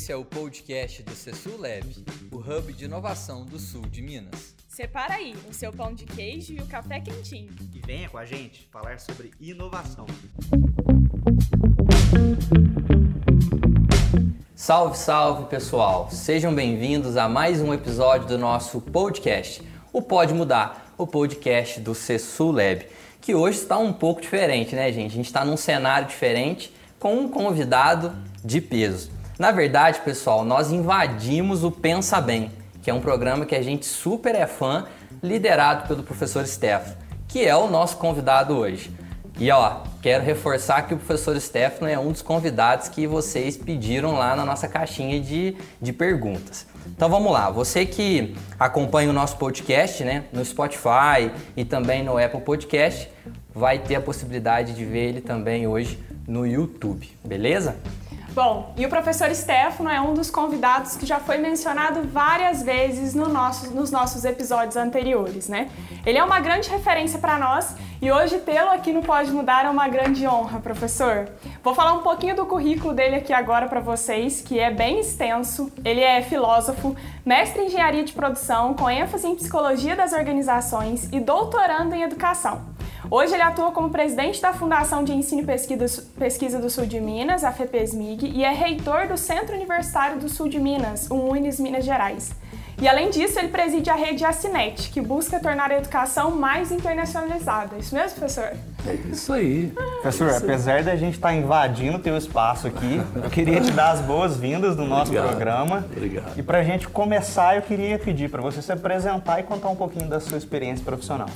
Esse é o podcast do Cesul Lab, o hub de inovação do sul de Minas. Separa aí o seu pão de queijo e o café quentinho. E venha com a gente falar sobre inovação. Salve, salve pessoal! Sejam bem-vindos a mais um episódio do nosso podcast, o Pode Mudar, o podcast do Cesul Lab, que hoje está um pouco diferente, né, gente? A gente está num cenário diferente com um convidado de peso. Na verdade, pessoal, nós invadimos o Pensa Bem, que é um programa que a gente super é fã, liderado pelo professor Stefano, que é o nosso convidado hoje. E ó, quero reforçar que o professor Stefano é um dos convidados que vocês pediram lá na nossa caixinha de, de perguntas. Então vamos lá, você que acompanha o nosso podcast, né, no Spotify e também no Apple Podcast, vai ter a possibilidade de ver ele também hoje no YouTube, beleza? Bom, e o professor Stefano é um dos convidados que já foi mencionado várias vezes no nosso, nos nossos episódios anteriores, né? Ele é uma grande referência para nós e hoje tê-lo aqui no Pode Mudar é uma grande honra, professor. Vou falar um pouquinho do currículo dele aqui agora para vocês, que é bem extenso. Ele é filósofo, mestre em engenharia de produção, com ênfase em psicologia das organizações e doutorando em educação. Hoje ele atua como presidente da Fundação de Ensino e Pesquisa do Sul de Minas, a FEPESMIG, e é reitor do Centro Universitário do Sul de Minas, o UNES Minas Gerais. E além disso, ele preside a rede Acinet, que busca tornar a educação mais internacionalizada. Isso mesmo, professor? É isso aí. Professor, é isso apesar da gente estar tá invadindo o teu espaço aqui, eu queria te dar as boas-vindas no nosso Obrigado. programa. Obrigado. E para a gente começar, eu queria pedir para você se apresentar e contar um pouquinho da sua experiência profissional.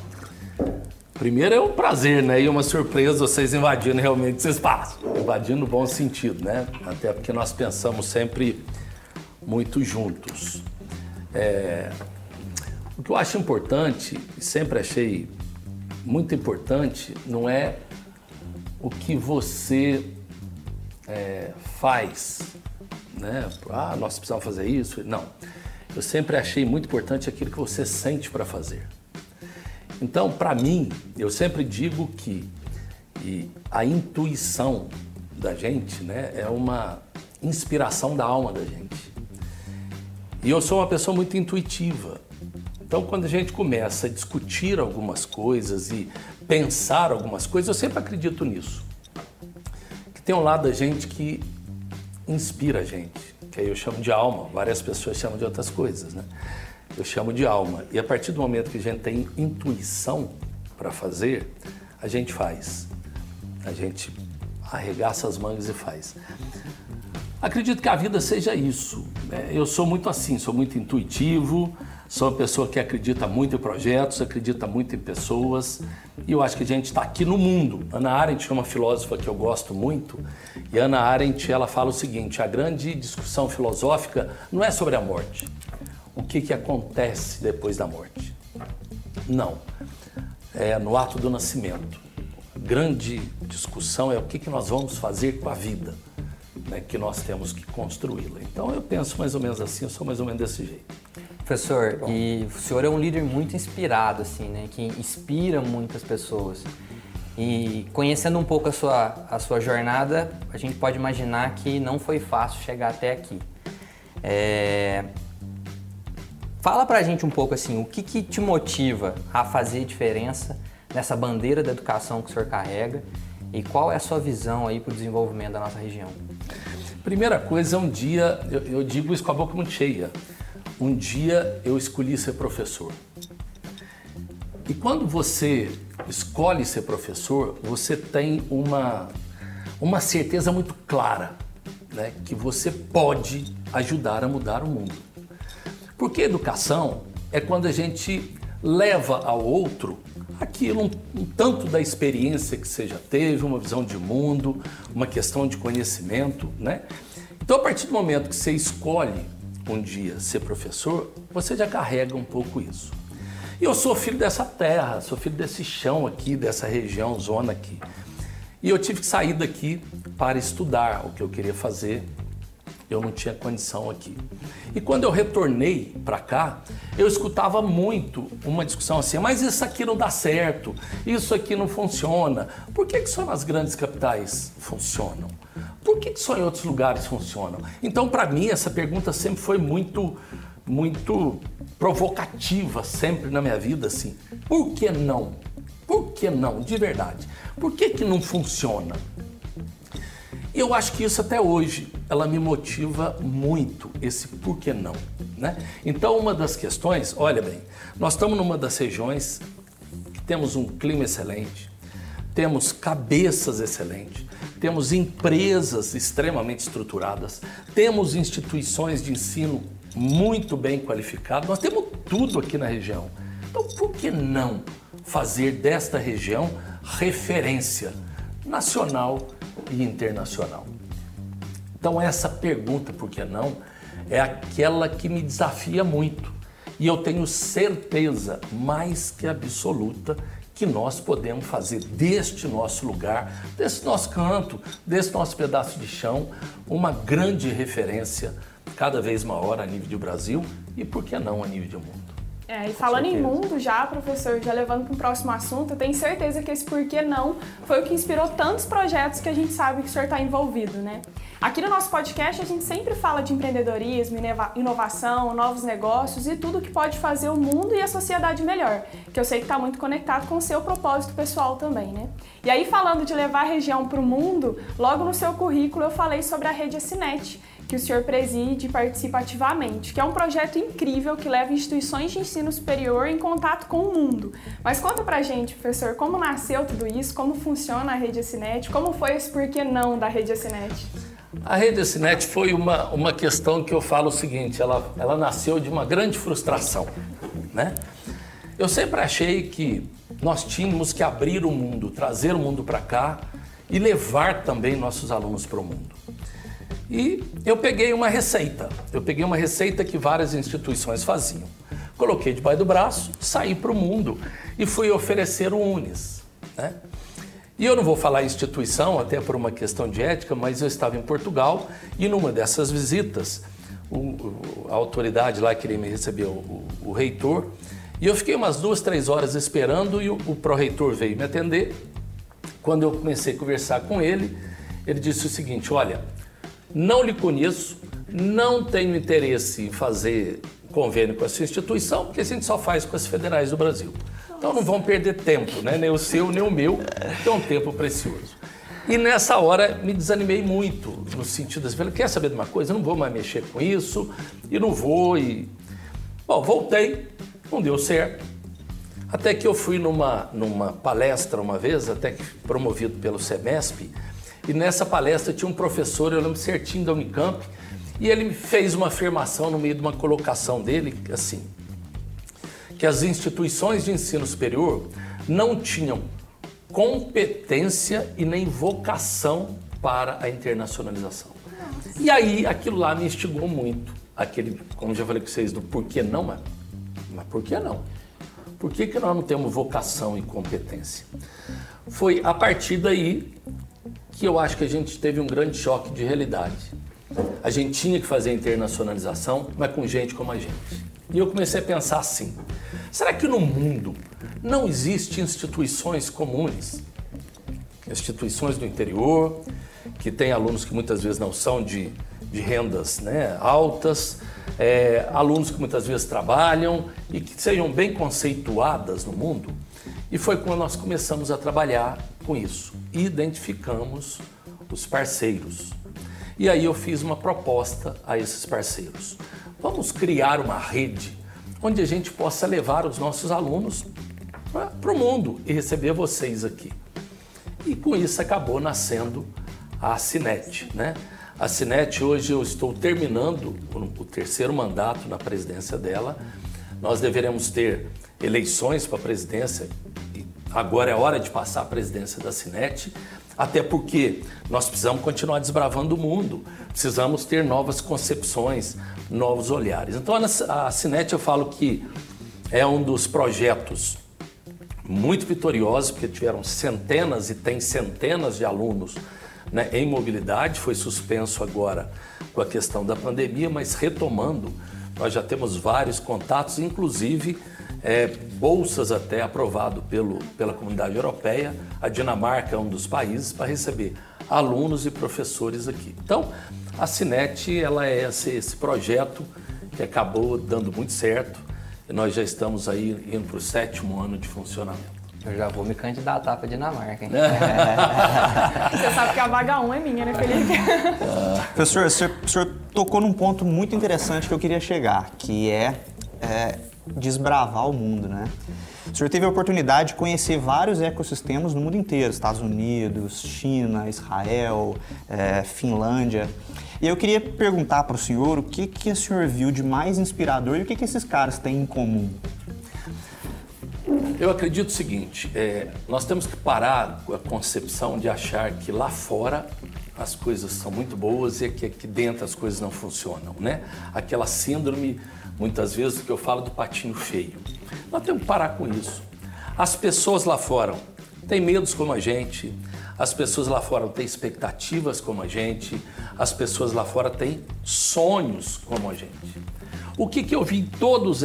Primeiro é um prazer, né? E uma surpresa vocês invadindo realmente esse espaço. Invadindo no bom sentido, né? Até porque nós pensamos sempre muito juntos. É... O que eu acho importante, e sempre achei muito importante, não é o que você é, faz, né? Ah, nós precisamos fazer isso. Não. Eu sempre achei muito importante aquilo que você sente para fazer. Então, para mim, eu sempre digo que a intuição da gente né, é uma inspiração da alma da gente. E eu sou uma pessoa muito intuitiva. Então, quando a gente começa a discutir algumas coisas e pensar algumas coisas, eu sempre acredito nisso. Que tem um lado da gente que inspira a gente, que aí eu chamo de alma, várias pessoas chamam de outras coisas, né? Eu chamo de alma. E a partir do momento que a gente tem intuição para fazer, a gente faz. A gente arregaça as mangas e faz. Acredito que a vida seja isso. Né? Eu sou muito assim, sou muito intuitivo, sou uma pessoa que acredita muito em projetos, acredita muito em pessoas. E eu acho que a gente está aqui no mundo. Ana Arendt é uma filósofa que eu gosto muito. E Ana Arendt ela fala o seguinte: a grande discussão filosófica não é sobre a morte, o que, que acontece depois da morte. Não. É no ato do nascimento. A grande discussão é o que, que nós vamos fazer com a vida, né, que nós temos que construí-la. Então eu penso mais ou menos assim, eu sou mais ou menos desse jeito. Professor, Bom. e o senhor é um líder muito inspirado, assim, né, que inspira muitas pessoas. E conhecendo um pouco a sua, a sua jornada, a gente pode imaginar que não foi fácil chegar até aqui. É, Fala pra gente um pouco assim, o que, que te motiva a fazer diferença nessa bandeira da educação que o senhor carrega e qual é a sua visão aí para o desenvolvimento da nossa região? Primeira coisa, um dia, eu, eu digo isso com a boca muito cheia, um dia eu escolhi ser professor. E quando você escolhe ser professor, você tem uma, uma certeza muito clara né, que você pode ajudar a mudar o mundo. Porque educação é quando a gente leva ao outro aquilo, um, um, tanto da experiência que você já teve, uma visão de mundo, uma questão de conhecimento, né? Então, a partir do momento que você escolhe um dia ser professor, você já carrega um pouco isso. E eu sou filho dessa terra, sou filho desse chão aqui, dessa região, zona aqui. E eu tive que sair daqui para estudar o que eu queria fazer eu não tinha condição aqui. E quando eu retornei para cá, eu escutava muito uma discussão assim: mas isso aqui não dá certo, isso aqui não funciona. Por que, que só nas grandes capitais funcionam? Por que só em outros lugares funcionam? Então, para mim, essa pergunta sempre foi muito, muito provocativa, sempre na minha vida, assim. Por que não? Por que não? De verdade. Por que, que não funciona? Eu acho que isso até hoje ela me motiva muito esse por que não, né? Então uma das questões, olha bem, nós estamos numa das regiões que temos um clima excelente, temos cabeças excelentes, temos empresas extremamente estruturadas, temos instituições de ensino muito bem qualificadas, nós temos tudo aqui na região. Então por que não fazer desta região referência nacional e internacional. Então, essa pergunta, por que não, é aquela que me desafia muito. E eu tenho certeza mais que absoluta que nós podemos fazer deste nosso lugar, desse nosso canto, desse nosso pedaço de chão, uma grande referência cada vez maior a nível de Brasil e, por que não, a nível de mundo. É, e falando em mundo já, professor, já levando para um próximo assunto, eu tenho certeza que esse porquê não foi o que inspirou tantos projetos que a gente sabe que o senhor está envolvido, né? Aqui no nosso podcast a gente sempre fala de empreendedorismo, inovação, novos negócios e tudo que pode fazer o mundo e a sociedade melhor, que eu sei que está muito conectado com o seu propósito pessoal também, né? E aí falando de levar a região para o mundo, logo no seu currículo eu falei sobre a rede Acinet, que o senhor preside e participa ativamente, que é um projeto incrível que leva instituições de ensino superior em contato com o mundo. Mas conta pra gente, professor, como nasceu tudo isso, como funciona a Rede Acinet, como foi esse porquê não da Rede Acinet? A Rede Acinet foi uma, uma questão que eu falo o seguinte, ela, ela nasceu de uma grande frustração, né? Eu sempre achei que nós tínhamos que abrir o mundo, trazer o mundo para cá e levar também nossos alunos para o mundo. E eu peguei uma receita. Eu peguei uma receita que várias instituições faziam. Coloquei debaixo do braço, saí para o mundo e fui oferecer o Unis. Né? E eu não vou falar instituição, até por uma questão de ética, mas eu estava em Portugal e numa dessas visitas, o, o, a autoridade lá queria me receber, o, o, reitor, e eu fiquei umas duas, três horas esperando e o, o pró-reitor veio me atender. Quando eu comecei a conversar com ele, ele disse o seguinte: Olha, não lhe conheço, não tenho interesse em fazer convênio com a sua instituição, porque a gente só faz com as federais do Brasil. Então não vão perder tempo, né? nem o seu, nem o meu, que é um tempo precioso. E nessa hora me desanimei muito, no sentido assim, quer saber de uma coisa? Eu não vou mais mexer com isso, e não vou, e... Bom, voltei, não deu certo. Até que eu fui numa, numa palestra uma vez, até que promovido pelo SEMESP, e nessa palestra tinha um professor, eu lembro certinho da Unicamp, e ele fez uma afirmação no meio de uma colocação dele, assim, que as instituições de ensino superior não tinham competência e nem vocação para a internacionalização. E aí aquilo lá me instigou muito, aquele, como já falei com vocês, do porquê não, mas, mas por que não? Por que, que nós não temos vocação e competência? Foi a partir daí que eu acho que a gente teve um grande choque de realidade. A gente tinha que fazer internacionalização, mas com gente como a gente. E eu comecei a pensar assim: será que no mundo não existem instituições comuns? Instituições do interior, que têm alunos que muitas vezes não são de, de rendas né, altas, é, alunos que muitas vezes trabalham e que sejam bem conceituadas no mundo. E foi quando nós começamos a trabalhar com isso. Identificamos os parceiros. E aí eu fiz uma proposta a esses parceiros. Vamos criar uma rede onde a gente possa levar os nossos alunos para o mundo e receber vocês aqui. E com isso acabou nascendo a Cinet, né? A Cinet hoje eu estou terminando o terceiro mandato na presidência dela. Nós deveremos ter eleições para a presidência agora é hora de passar a presidência da Cinet, até porque nós precisamos continuar desbravando o mundo, precisamos ter novas concepções, novos olhares. Então a Cinet eu falo que é um dos projetos muito vitoriosos, porque tiveram centenas e tem centenas de alunos né, em mobilidade, foi suspenso agora com a questão da pandemia, mas retomando, nós já temos vários contatos, inclusive é, bolsas até aprovado pelo, pela comunidade europeia. A Dinamarca é um dos países para receber alunos e professores aqui. Então, a Cinet ela é esse, esse projeto que acabou dando muito certo e nós já estamos aí indo para o sétimo ano de funcionamento. Eu já vou me candidatar para Dinamarca, hein? Você sabe que a vaga 1 é minha, né, Felipe? Professor, o senhor, o senhor tocou num ponto muito interessante que eu queria chegar, que é, é desbravar o mundo, né? O senhor teve a oportunidade de conhecer vários ecossistemas no mundo inteiro, Estados Unidos, China, Israel, é, Finlândia. E eu queria perguntar para o senhor o que, que o senhor viu de mais inspirador e o que, que esses caras têm em comum. Eu acredito o seguinte: é, nós temos que parar com a concepção de achar que lá fora as coisas são muito boas e que aqui dentro as coisas não funcionam, né? Aquela síndrome, muitas vezes, que eu falo do patinho feio. Nós temos que parar com isso. As pessoas lá fora têm medos como a gente, as pessoas lá fora têm expectativas como a gente, as pessoas lá fora têm sonhos como a gente. O que, que eu vi em todos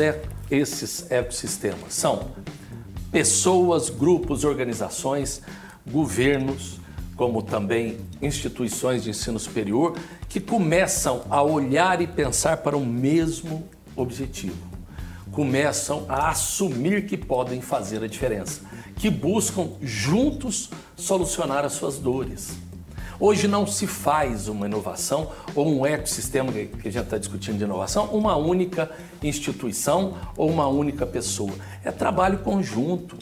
esses ecossistemas? São pessoas, grupos, organizações, governos, como também instituições de ensino superior, que começam a olhar e pensar para o mesmo objetivo. Começam a assumir que podem fazer a diferença, que buscam juntos solucionar as suas dores. Hoje não se faz uma inovação ou um ecossistema que a gente está discutindo de inovação, uma única instituição ou uma única pessoa. É trabalho conjunto.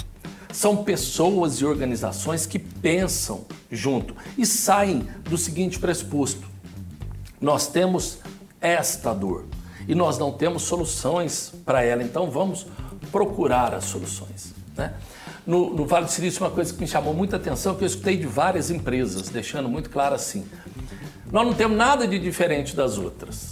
São pessoas e organizações que pensam junto e saem do seguinte pressuposto: nós temos esta dor e nós não temos soluções para ela, então vamos procurar as soluções. Né? no, no Vale do Silício, uma coisa que me chamou muita atenção, que eu escutei de várias empresas, deixando muito claro assim: nós não temos nada de diferente das outras.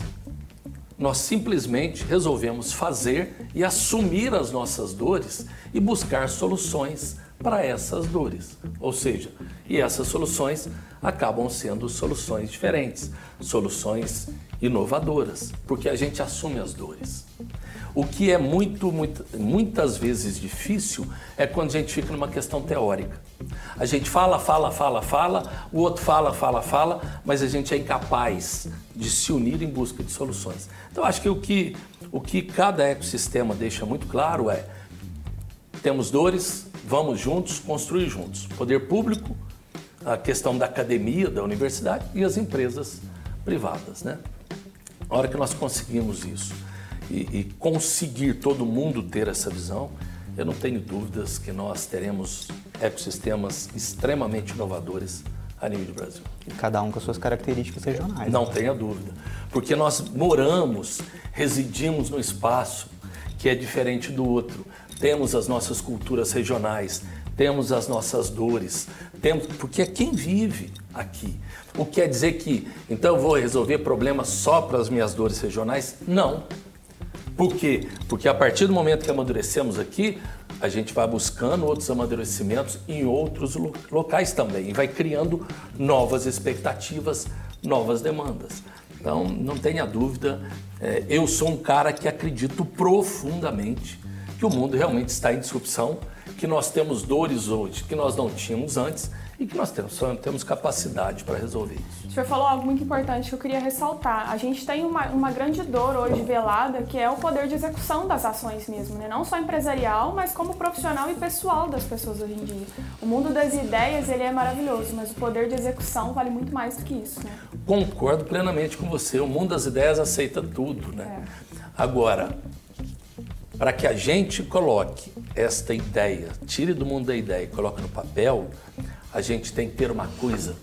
Nós simplesmente resolvemos fazer e assumir as nossas dores e buscar soluções para essas dores. Ou seja, e essas soluções acabam sendo soluções diferentes, soluções inovadoras, porque a gente assume as dores. O que é muito, muito, muitas vezes difícil é quando a gente fica numa questão teórica. A gente fala, fala, fala, fala, o outro fala, fala, fala, mas a gente é incapaz de se unir em busca de soluções. Então, acho que o que, o que cada ecossistema deixa muito claro é: temos dores, vamos juntos construir juntos. Poder público, a questão da academia, da universidade e as empresas privadas. Né? A hora que nós conseguimos isso e, e conseguir todo mundo ter essa visão, eu não tenho dúvidas que nós teremos ecossistemas extremamente inovadores a nível do Brasil. E cada um com as suas características regionais. Não tenha dúvida. Porque nós moramos, residimos no espaço que é diferente do outro. Temos as nossas culturas regionais, temos as nossas dores, temos porque é quem vive aqui. O que quer dizer que então eu vou resolver problemas só para as minhas dores regionais? Não. Por quê? Porque a partir do momento que amadurecemos aqui, a gente vai buscando outros amadurecimentos em outros locais também e vai criando novas expectativas, novas demandas. Então, não tenha dúvida, é, eu sou um cara que acredito profundamente que o mundo realmente está em disrupção, que nós temos dores hoje que nós não tínhamos antes e que nós temos, temos capacidade para resolver isso. O senhor falou algo muito importante que eu queria ressaltar. A gente tem uma, uma grande dor hoje velada, que é o poder de execução das ações mesmo, né? não só empresarial, mas como profissional e pessoal das pessoas hoje em dia. O mundo das ideias ele é maravilhoso, mas o poder de execução vale muito mais do que isso. Né? Concordo plenamente com você. O mundo das ideias aceita tudo. Né? É. Agora, para que a gente coloque esta ideia, tire do mundo da ideia e coloque no papel, a gente tem que ter uma coisa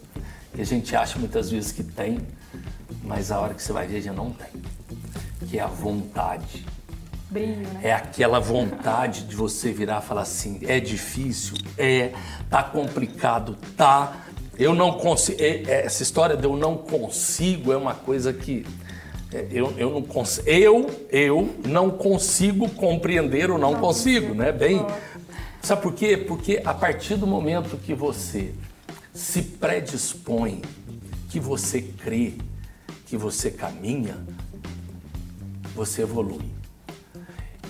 que a gente acha muitas vezes que tem, mas a hora que você vai ver já não tem, que é a vontade. Brilho, né? É aquela vontade de você virar e falar assim, é difícil, é, tá complicado, tá. Eu não consigo. É, é, essa história de eu não consigo é uma coisa que eu, eu, não cons eu, eu não consigo compreender o não, não consigo, né? Bem, Sabe por quê? Porque a partir do momento que você se predispõe, que você crê, que você caminha, você evolui.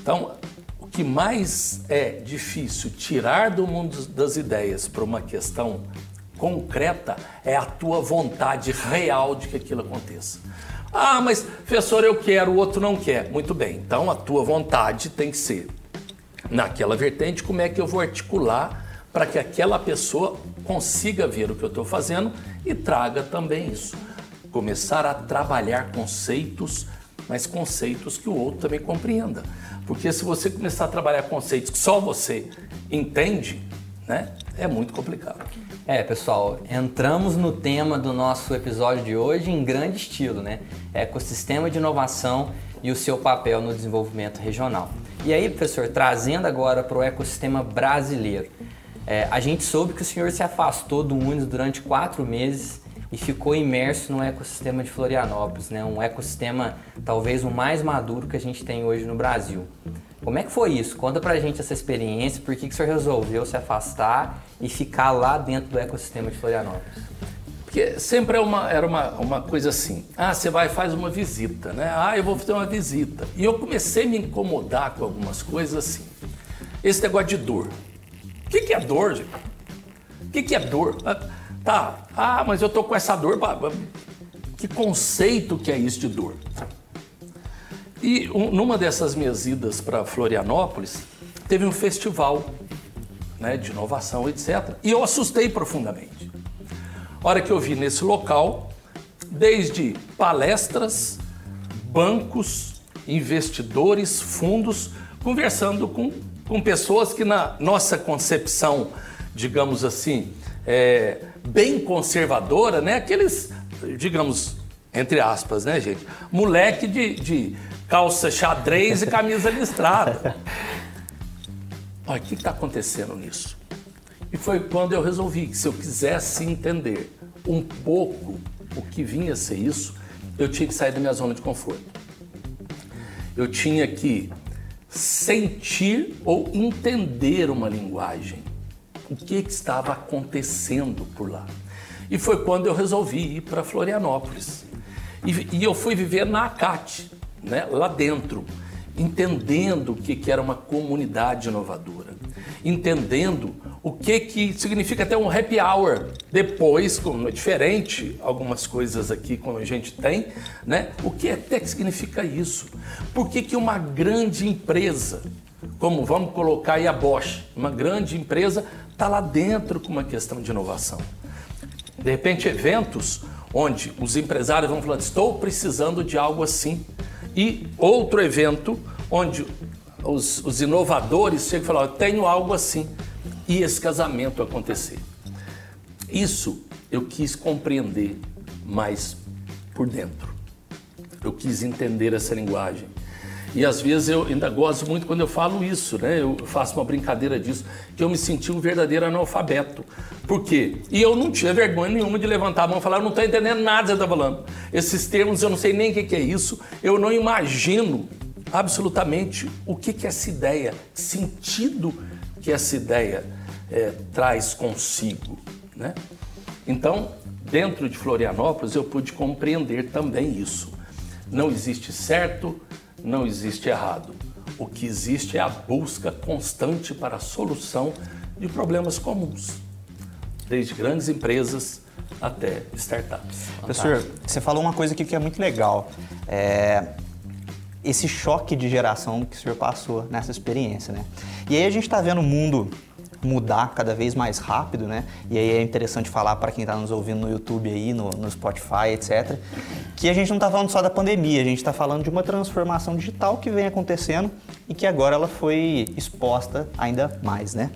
Então, o que mais é difícil tirar do mundo das ideias para uma questão concreta é a tua vontade real de que aquilo aconteça. Ah, mas professor, eu quero, o outro não quer. Muito bem, então a tua vontade tem que ser naquela vertente, como é que eu vou articular para que aquela pessoa consiga ver o que eu estou fazendo e traga também isso. Começar a trabalhar conceitos, mas conceitos que o outro também compreenda. Porque se você começar a trabalhar conceitos que só você entende, né, é muito complicado. É, pessoal, entramos no tema do nosso episódio de hoje em grande estilo, né? Ecossistema de inovação e o seu papel no desenvolvimento regional. E aí, professor, trazendo agora para o ecossistema brasileiro, é, a gente soube que o senhor se afastou do Unis durante quatro meses e ficou imerso no ecossistema de Florianópolis, né? um ecossistema talvez o mais maduro que a gente tem hoje no Brasil. Como é que foi isso? Conta pra gente essa experiência, por que, que o senhor resolveu se afastar e ficar lá dentro do ecossistema de Florianópolis? Porque sempre é uma, era uma, uma coisa assim, ah, você vai e faz uma visita, né? Ah, eu vou fazer uma visita. E eu comecei a me incomodar com algumas coisas assim. Esse negócio de dor. O que, que é dor, gente? O que, que é dor? Ah, tá, ah, mas eu tô com essa dor. Que conceito que é isso de dor? E um, numa dessas minhas idas para Florianópolis, teve um festival né, de inovação, etc. E eu assustei profundamente. A hora que eu vi nesse local, desde palestras, bancos, investidores, fundos, conversando com, com pessoas que, na nossa concepção, digamos assim, é, bem conservadora, né? Aqueles, digamos, entre aspas, né, gente? Moleque de, de calça xadrez e camisa listrada. Olha, o que está acontecendo nisso? E foi quando eu resolvi que se eu quisesse entender um pouco o que vinha a ser isso, eu tinha que sair da minha zona de conforto. Eu tinha que sentir ou entender uma linguagem. O que, que estava acontecendo por lá? E foi quando eu resolvi ir para Florianópolis. E, e eu fui viver na ACAT, né, lá dentro, entendendo o que, que era uma comunidade inovadora, entendendo o que, que significa até um happy hour. Depois, como é diferente algumas coisas aqui como a gente tem, né? O que até que significa isso? Por que, que uma grande empresa, como vamos colocar aí a Bosch, uma grande empresa, está lá dentro com uma questão de inovação? De repente, eventos onde os empresários vão falando, estou precisando de algo assim e outro evento onde os, os inovadores chegam e falam: tenho algo assim, e esse casamento acontecer. Isso eu quis compreender mais por dentro. Eu quis entender essa linguagem. E às vezes eu ainda gosto muito quando eu falo isso, né? Eu faço uma brincadeira disso, que eu me senti um verdadeiro analfabeto. Por quê? E eu não tinha vergonha nenhuma de levantar a mão e falar, eu não estou entendendo nada que você está falando. Esses termos eu não sei nem o que é isso, eu não imagino absolutamente o que, que essa ideia, que sentido que essa ideia é, traz consigo, né? Então, dentro de Florianópolis, eu pude compreender também isso. Não existe certo, não existe errado. O que existe é a busca constante para a solução de problemas comuns, desde grandes empresas até startups. Professor, você falou uma coisa aqui que é muito legal. É esse choque de geração que o senhor passou nessa experiência, né? E aí a gente está vendo o mundo mudar cada vez mais rápido, né? E aí é interessante falar para quem está nos ouvindo no YouTube aí, no, no Spotify, etc., que a gente não está falando só da pandemia, a gente está falando de uma transformação digital que vem acontecendo e que agora ela foi exposta ainda mais, né?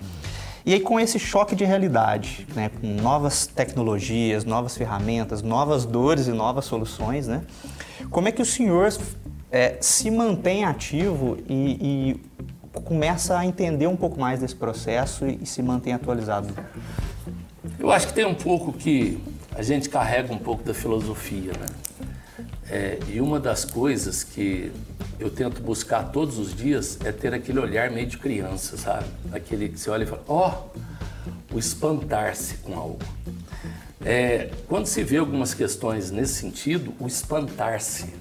E aí com esse choque de realidade, né, com novas tecnologias, novas ferramentas, novas dores e novas soluções, né? Como é que o senhor é, se mantém ativo e, começa a entender um pouco mais desse processo e, e se mantém atualizado? Eu acho que tem um pouco que a gente carrega um pouco da filosofia, né? É, e uma das coisas que eu tento buscar todos os dias é ter aquele olhar meio de criança, sabe? Aquele que você olha e fala, ó, oh, o espantar-se com algo. É, quando se vê algumas questões nesse sentido, o espantar-se,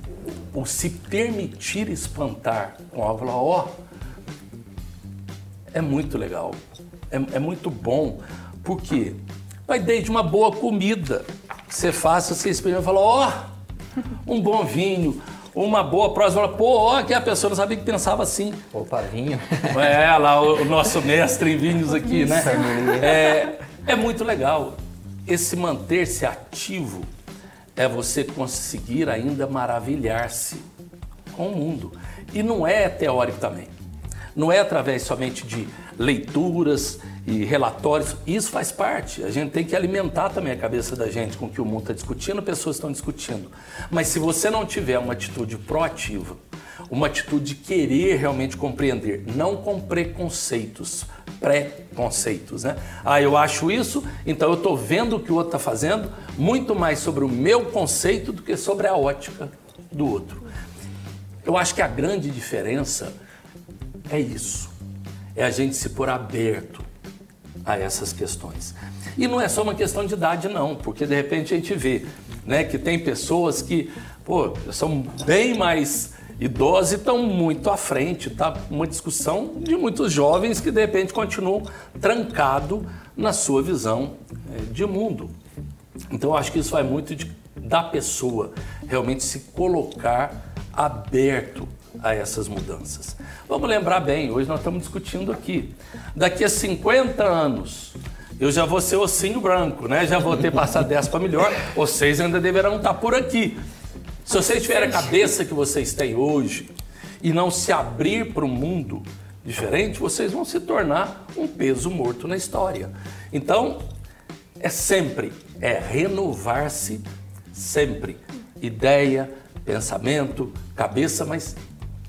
o se permitir espantar com algo, ó, oh, é muito legal, é, é muito bom. Por quê? Vai desde uma boa comida. Você faz, você experimenta e fala, ó, oh, um bom vinho, uma boa prosa, fala, pô, ó, que a pessoa não sabia que pensava assim. Opa, vinho. É, lá o, o nosso mestre em vinhos aqui, né? É, é muito legal. Esse manter-se ativo é você conseguir ainda maravilhar-se com o mundo. E não é teórico também. Não é através somente de leituras e relatórios. Isso faz parte. A gente tem que alimentar também a cabeça da gente com o que o mundo está discutindo, pessoas estão discutindo. Mas se você não tiver uma atitude proativa, uma atitude de querer realmente compreender, não com preconceitos, pré-conceitos, né? Ah, eu acho isso, então eu estou vendo o que o outro está fazendo, muito mais sobre o meu conceito do que sobre a ótica do outro. Eu acho que a grande diferença é isso, é a gente se pôr aberto a essas questões. E não é só uma questão de idade, não, porque de repente a gente vê né, que tem pessoas que pô, são bem mais idosos e estão muito à frente. Tá uma discussão de muitos jovens que de repente continuam trancado na sua visão é, de mundo. Então eu acho que isso vai muito de, da pessoa realmente se colocar aberto a essas mudanças. Vamos lembrar bem, hoje nós estamos discutindo aqui. Daqui a 50 anos, eu já vou ser ossinho branco, né? Já vou ter passado dessa para melhor. Vocês ainda deverão estar por aqui. Se vocês tiverem a cabeça que vocês têm hoje e não se abrir para um mundo diferente, vocês vão se tornar um peso morto na história. Então, é sempre, é renovar-se sempre. Ideia, pensamento, cabeça, mas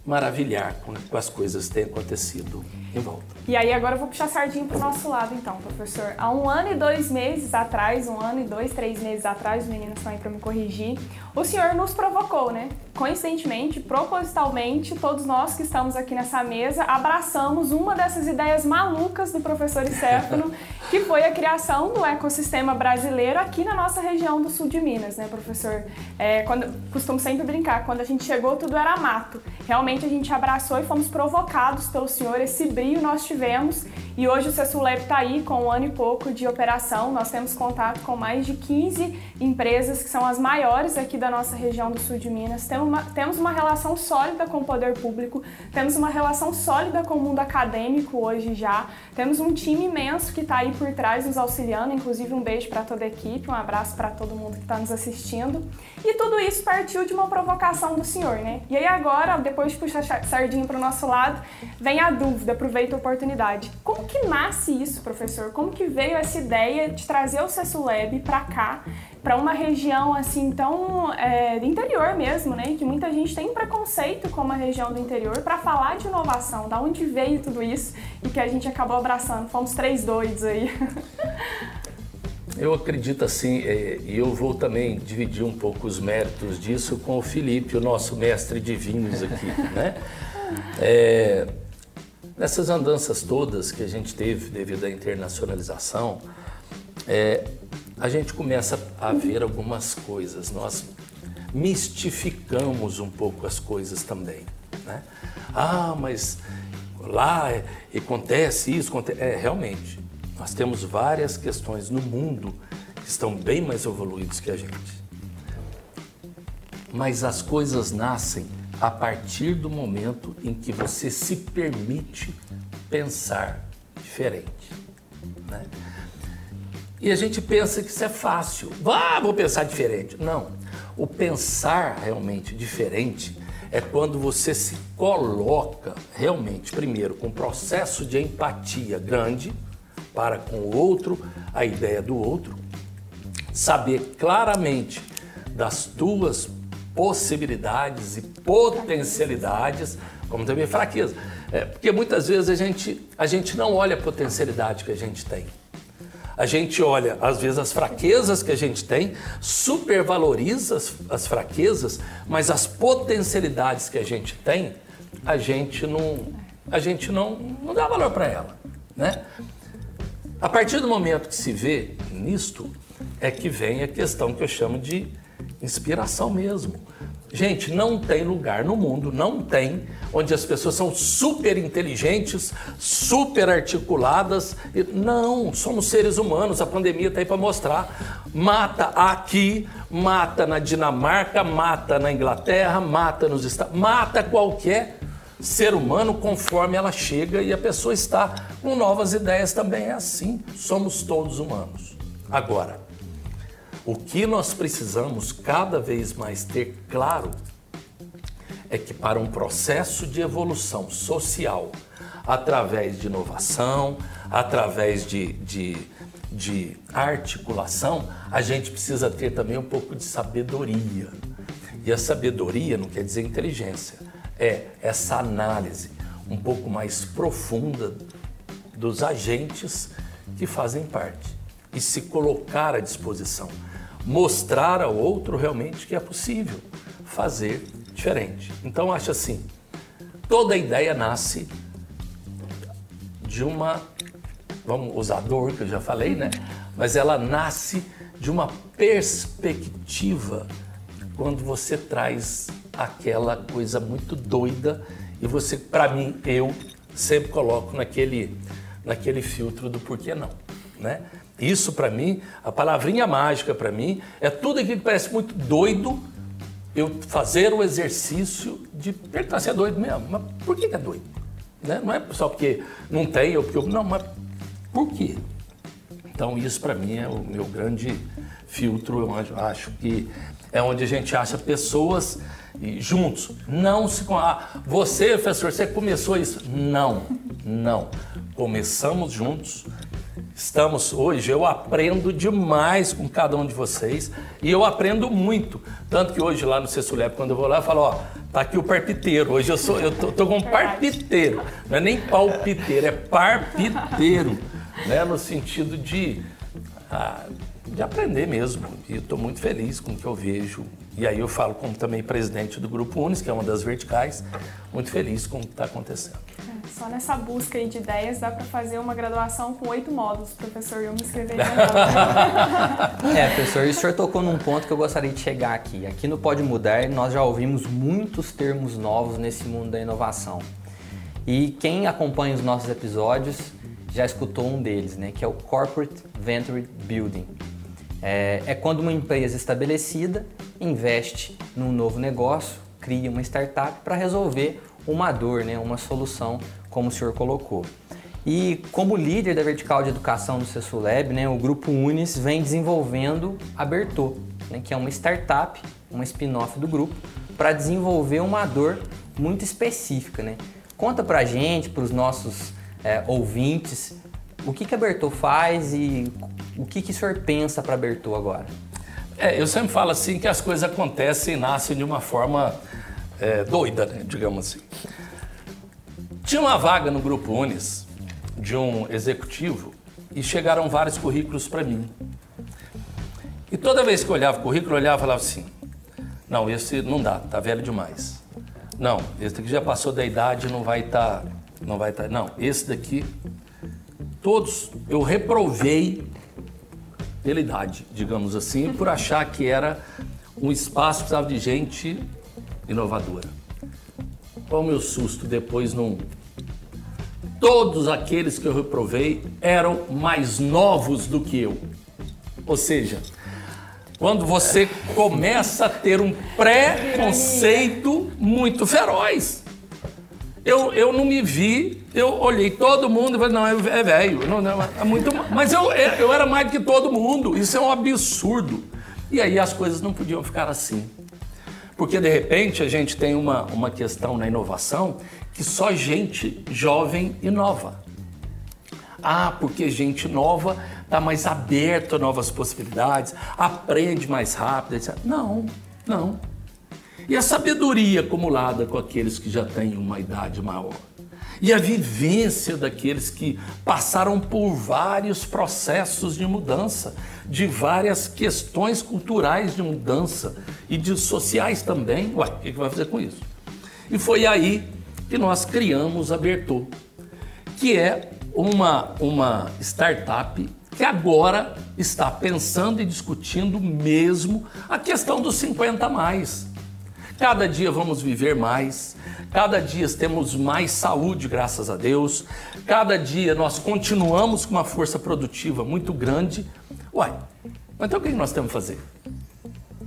maravilhar com, as coisas que têm acontecido em volta. E aí agora eu vou puxar sardinha para o nosso lado então, professor. Há um ano e dois meses atrás, um ano e dois, três meses atrás, os meninos estão aí para me corrigir, o senhor nos provocou, né? Coincidentemente, propositalmente, todos nós que estamos aqui nessa mesa abraçamos uma dessas ideias malucas do professor Stefano, que foi a criação do ecossistema brasileiro aqui na nossa região do sul de Minas, né, professor? É, quando, costumo sempre brincar, quando a gente chegou tudo era mato. Realmente a gente abraçou e fomos provocados pelo senhor, esse brilho nós tivemos e hoje o Cesulep está aí com um ano e pouco de operação. Nós temos contato com mais de 15 empresas que são as maiores aqui da nossa região do sul de Minas. Temos uma, temos uma relação sólida com o poder público, temos uma relação sólida com o mundo acadêmico hoje já. Temos um time imenso que está aí por trás nos auxiliando, inclusive um beijo para toda a equipe, um abraço para todo mundo que está nos assistindo. E tudo isso partiu de uma provocação do senhor, né? E aí agora, depois de puxar sardinha para o nosso lado, vem a dúvida, aproveita a oportunidade. Como que nasce isso, professor? Como que veio essa ideia de trazer o CESULEB para cá, para uma região assim tão é, do interior mesmo, né? Que muita gente tem preconceito com uma região do interior para falar de inovação. Da onde veio tudo isso e que a gente acabou abraçando? Fomos três doidos aí. Eu acredito assim, é, e eu vou também dividir um pouco os méritos disso com o Felipe, o nosso mestre de vinhos aqui, né? É, Nessas andanças todas que a gente teve devido à internacionalização, é, a gente começa a ver algumas coisas. Nós mistificamos um pouco as coisas também. Né? Ah, mas lá é, acontece isso, acontece. É, realmente, nós temos várias questões no mundo que estão bem mais evoluídos que a gente. Mas as coisas nascem a partir do momento em que você se permite pensar diferente. Né? E a gente pensa que isso é fácil. Ah, vou pensar diferente. Não. O pensar realmente diferente é quando você se coloca realmente, primeiro, com um processo de empatia grande para com o outro, a ideia do outro, saber claramente das tuas possibilidades e potencialidades, como também fraqueza. É, porque muitas vezes a gente, a gente não olha a potencialidade que a gente tem. A gente olha, às vezes, as fraquezas que a gente tem, supervaloriza as, as fraquezas, mas as potencialidades que a gente tem, a gente não, a gente não, não dá valor para ela. Né? A partir do momento que se vê nisto, é que vem a questão que eu chamo de inspiração mesmo. Gente, não tem lugar no mundo, não tem, onde as pessoas são super inteligentes, super articuladas. Não, somos seres humanos, a pandemia está aí para mostrar. Mata aqui, mata na Dinamarca, mata na Inglaterra, mata nos Estados mata qualquer ser humano conforme ela chega e a pessoa está com novas ideias também. É assim, somos todos humanos. Agora, o que nós precisamos cada vez mais ter claro é que para um processo de evolução social, através de inovação, através de, de, de articulação, a gente precisa ter também um pouco de sabedoria. E a sabedoria não quer dizer inteligência, é essa análise um pouco mais profunda dos agentes que fazem parte e se colocar à disposição mostrar ao outro realmente que é possível fazer diferente. Então acho assim, toda ideia nasce de uma, vamos usar dor que eu já falei, né? Mas ela nasce de uma perspectiva quando você traz aquela coisa muito doida e você, para mim, eu sempre coloco naquele, naquele filtro do porquê não, né? Isso para mim, a palavrinha mágica para mim, é tudo aquilo que parece muito doido, eu fazer o exercício de tentar ser doido mesmo. Mas por que, é doido? Né? Não é só porque não tem ou porque. Não, mas por quê? Então, isso para mim é o meu grande filtro. Eu acho que é onde a gente acha pessoas juntos. Não se. Ah, você, professor, você começou isso. Não, não. Começamos juntos Estamos hoje, eu aprendo demais com cada um de vocês e eu aprendo muito. Tanto que hoje lá no Cessulep, quando eu vou lá, eu falo, ó, tá aqui o parpiteiro. Hoje eu sou, eu tô, tô com um parpiteiro. Não é nem palpiteiro, é parpiteiro. Né? No sentido de, ah, de aprender mesmo. E estou muito feliz com o que eu vejo. E aí eu falo como também presidente do Grupo Unis, que é uma das verticais, muito feliz com o que está acontecendo. Só nessa busca de ideias dá para fazer uma graduação com oito módulos, professor. Eu me inscrevi É, professor, e o senhor tocou num ponto que eu gostaria de chegar aqui. Aqui no Pode Mudar, nós já ouvimos muitos termos novos nesse mundo da inovação. E quem acompanha os nossos episódios já escutou um deles, né, que é o Corporate Venture Building. É, é quando uma empresa estabelecida investe num novo negócio, cria uma startup para resolver uma dor, né, uma solução como o senhor colocou. E como líder da vertical de educação do CESULEB, né, o Grupo Unis vem desenvolvendo a Bertô, né, que é uma startup, uma spin-off do grupo, para desenvolver uma dor muito específica. Né? Conta para a gente, para os nossos é, ouvintes, o que, que a Bertô faz e o que, que o senhor pensa para a Bertô agora? É, eu sempre falo assim que as coisas acontecem e nascem de uma forma é, doida, né, digamos assim. Tinha uma vaga no Grupo Unis de um executivo e chegaram vários currículos para mim. E toda vez que eu olhava o currículo, eu olhava e falava assim: não, esse não dá, tá velho demais. Não, esse daqui já passou da idade, não vai estar. Tá, não vai estar. Tá, não, esse daqui, todos eu reprovei pela idade, digamos assim, por achar que era um espaço que precisava de gente inovadora. Qual o meu susto depois não todos aqueles que eu reprovei eram mais novos do que eu. Ou seja, quando você começa a ter um preconceito muito feroz. Eu, eu não me vi, eu olhei todo mundo e falei, não, é, é velho, não, não, é muito. Mas eu, eu era mais do que todo mundo, isso é um absurdo. E aí as coisas não podiam ficar assim. Porque de repente a gente tem uma, uma questão na inovação que só gente jovem inova. Ah, porque gente nova está mais aberto a novas possibilidades, aprende mais rápido, etc. Não, não. E a sabedoria acumulada com aqueles que já têm uma idade maior? E a vivência daqueles que passaram por vários processos de mudança, de várias questões culturais de mudança e de sociais também. Ué, o que vai fazer com isso? E foi aí que nós criamos a Bertô, que é uma, uma startup que agora está pensando e discutindo mesmo a questão dos 50 mais. Cada dia vamos viver mais, cada dia temos mais saúde, graças a Deus, cada dia nós continuamos com uma força produtiva muito grande. Uai, então o que nós temos que fazer?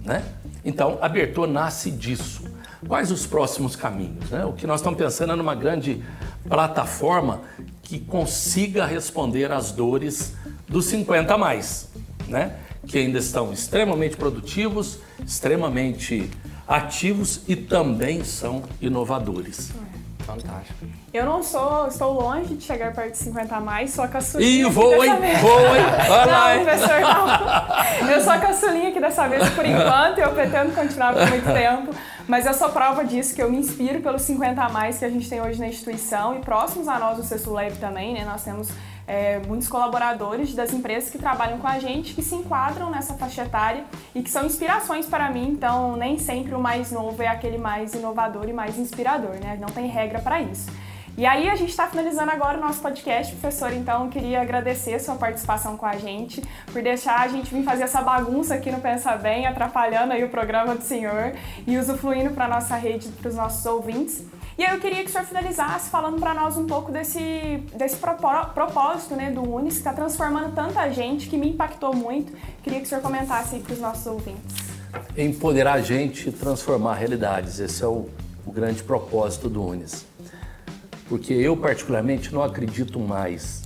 Né? Então, a Bertô nasce disso. Quais os próximos caminhos? Né? O que nós estamos pensando é numa grande plataforma que consiga responder às dores dos 50 a mais, né? que ainda estão extremamente produtivos, extremamente ativos e também são inovadores. Fantástico. Eu não sou, estou longe de chegar perto de 50 a mais, sou a caçulinha. Ih, voa, hein? Voa, hein? Vai lá, Não, professor, não. Eu sou a caçulinha aqui dessa vez por enquanto e eu pretendo continuar por muito tempo. Mas eu sou prova disso, que eu me inspiro pelos 50 a mais que a gente tem hoje na instituição e próximos a nós, o CESULEB também, né? Nós temos é, muitos colaboradores das empresas que trabalham com a gente, que se enquadram nessa faixa etária e que são inspirações para mim. Então, nem sempre o mais novo é aquele mais inovador e mais inspirador, né? Não tem regra para isso. E aí a gente está finalizando agora o nosso podcast, professor. Então queria agradecer sua participação com a gente, por deixar a gente vir fazer essa bagunça aqui no Pensa Bem, atrapalhando aí o programa do senhor e usufruindo para nossa rede, para os nossos ouvintes. E aí eu queria que o senhor finalizasse falando para nós um pouco desse, desse propósito né, do Unis, que está transformando tanta gente, que me impactou muito. Queria que o senhor comentasse para os nossos ouvintes. Empoderar a gente transformar realidades. Esse é o, o grande propósito do Unis porque eu particularmente não acredito mais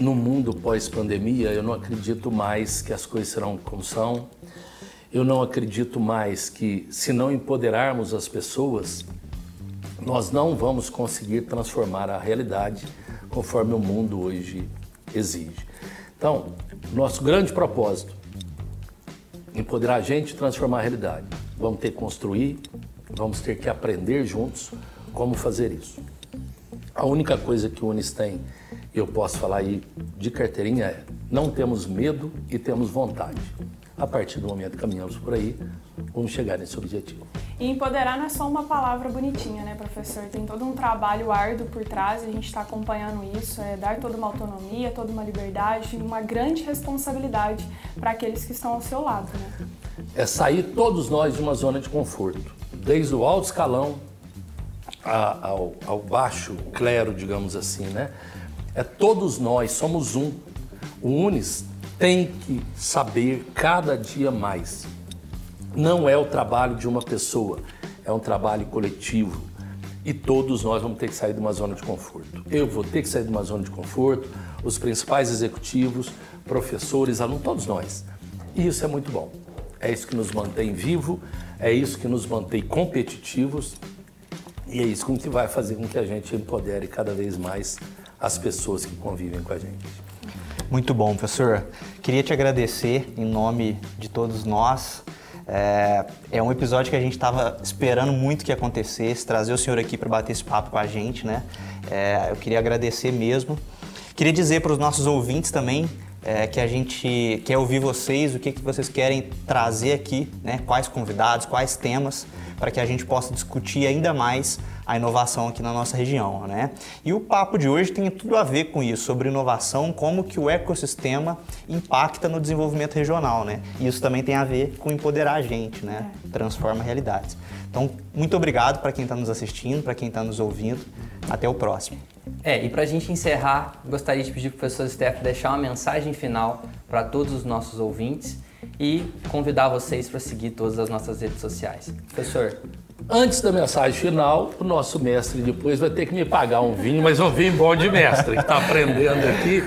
no mundo pós-pandemia, eu não acredito mais que as coisas serão como são. Eu não acredito mais que se não empoderarmos as pessoas, nós não vamos conseguir transformar a realidade conforme o mundo hoje exige. Então, nosso grande propósito empoderar a gente e transformar a realidade. Vamos ter que construir, vamos ter que aprender juntos como fazer isso. A única coisa que o Unis tem, eu posso falar aí de carteirinha, é não temos medo e temos vontade. A partir do momento que caminhamos por aí, vamos chegar nesse objetivo. E empoderar não é só uma palavra bonitinha, né, professor? Tem todo um trabalho árduo por trás e a gente está acompanhando isso. É dar toda uma autonomia, toda uma liberdade e uma grande responsabilidade para aqueles que estão ao seu lado, né? É sair todos nós de uma zona de conforto, desde o alto escalão a, ao, ao baixo clero, digamos assim, né? É todos nós, somos um. O Unis tem que saber cada dia mais. Não é o trabalho de uma pessoa, é um trabalho coletivo. E todos nós vamos ter que sair de uma zona de conforto. Eu vou ter que sair de uma zona de conforto, os principais executivos, professores, alunos, todos nós. E isso é muito bom. É isso que nos mantém vivo, é isso que nos mantém competitivos e é isso que vai fazer com que a gente empodere cada vez mais as pessoas que convivem com a gente. Muito bom, professor. Queria te agradecer em nome de todos nós. É, é um episódio que a gente estava esperando muito que acontecesse, trazer o senhor aqui para bater esse papo com a gente, né? É, eu queria agradecer mesmo. Queria dizer para os nossos ouvintes também é, que a gente quer ouvir vocês, o que, que vocês querem trazer aqui, né? quais convidados, quais temas, para que a gente possa discutir ainda mais a inovação aqui na nossa região, né? E o papo de hoje tem tudo a ver com isso, sobre inovação, como que o ecossistema impacta no desenvolvimento regional, né? E isso também tem a ver com empoderar a gente, né? Transforma realidades. Então, muito obrigado para quem está nos assistindo, para quem está nos ouvindo. Até o próximo. É, e para a gente encerrar, gostaria de pedir para o professor Steph deixar uma mensagem final para todos os nossos ouvintes e convidar vocês para seguir todas as nossas redes sociais. Professor. Antes da mensagem final, o nosso mestre depois vai ter que me pagar um vinho, mas um vinho bom de mestre, que está aprendendo aqui,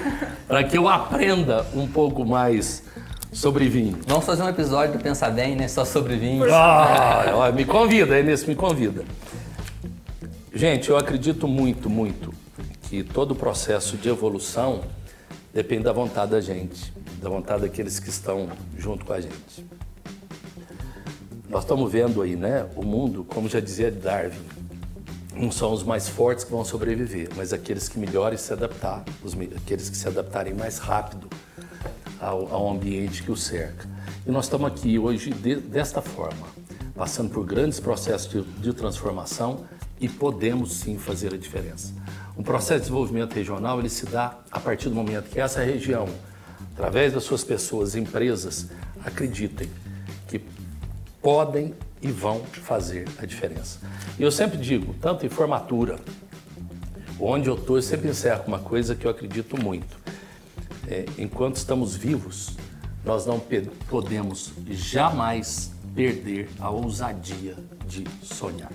para que eu aprenda um pouco mais sobre vinho. Vamos fazer um episódio do Pensa Bem, né? Só sobre vinho. Ah, me convida, Enes, me convida. Gente, eu acredito muito, muito que todo o processo de evolução depende da vontade da gente, da vontade daqueles que estão junto com a gente. Nós estamos vendo aí, né, o mundo, como já dizia Darwin, não são os mais fortes que vão sobreviver, mas aqueles que melhores se adaptar, os, aqueles que se adaptarem mais rápido ao, ao ambiente que o cerca. E nós estamos aqui hoje de, desta forma, passando por grandes processos de, de transformação e podemos sim fazer a diferença. Um processo de desenvolvimento regional ele se dá a partir do momento que essa região, através das suas pessoas, empresas, acreditem podem e vão fazer a diferença. E eu sempre digo, tanto em formatura, onde eu estou, eu sempre encerro uma coisa que eu acredito muito. É, enquanto estamos vivos, nós não podemos jamais perder a ousadia de sonhar.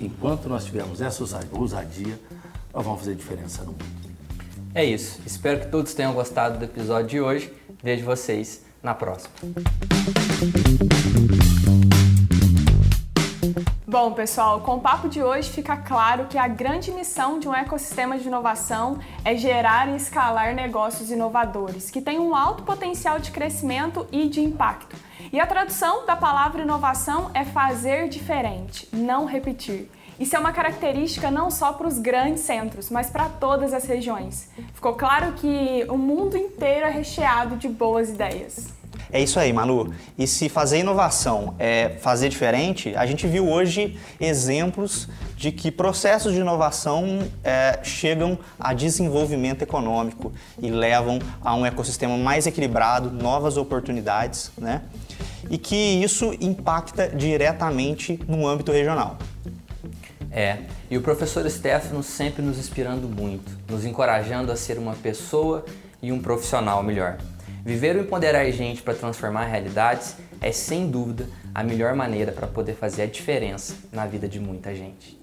Enquanto nós tivermos essa ousadia, nós vamos fazer diferença no mundo. É isso. Espero que todos tenham gostado do episódio de hoje. Vejo vocês na próxima. Bom, pessoal, com o papo de hoje fica claro que a grande missão de um ecossistema de inovação é gerar e escalar negócios inovadores, que têm um alto potencial de crescimento e de impacto. E a tradução da palavra inovação é fazer diferente, não repetir. Isso é uma característica não só para os grandes centros, mas para todas as regiões. Ficou claro que o mundo inteiro é recheado de boas ideias. É isso aí, Manu. E se fazer inovação é fazer diferente, a gente viu hoje exemplos de que processos de inovação é, chegam a desenvolvimento econômico e levam a um ecossistema mais equilibrado, novas oportunidades, né? E que isso impacta diretamente no âmbito regional. É, e o professor Stefano sempre nos inspirando muito, nos encorajando a ser uma pessoa e um profissional melhor. Viver o Empoderar Gente para transformar realidades é, sem dúvida, a melhor maneira para poder fazer a diferença na vida de muita gente.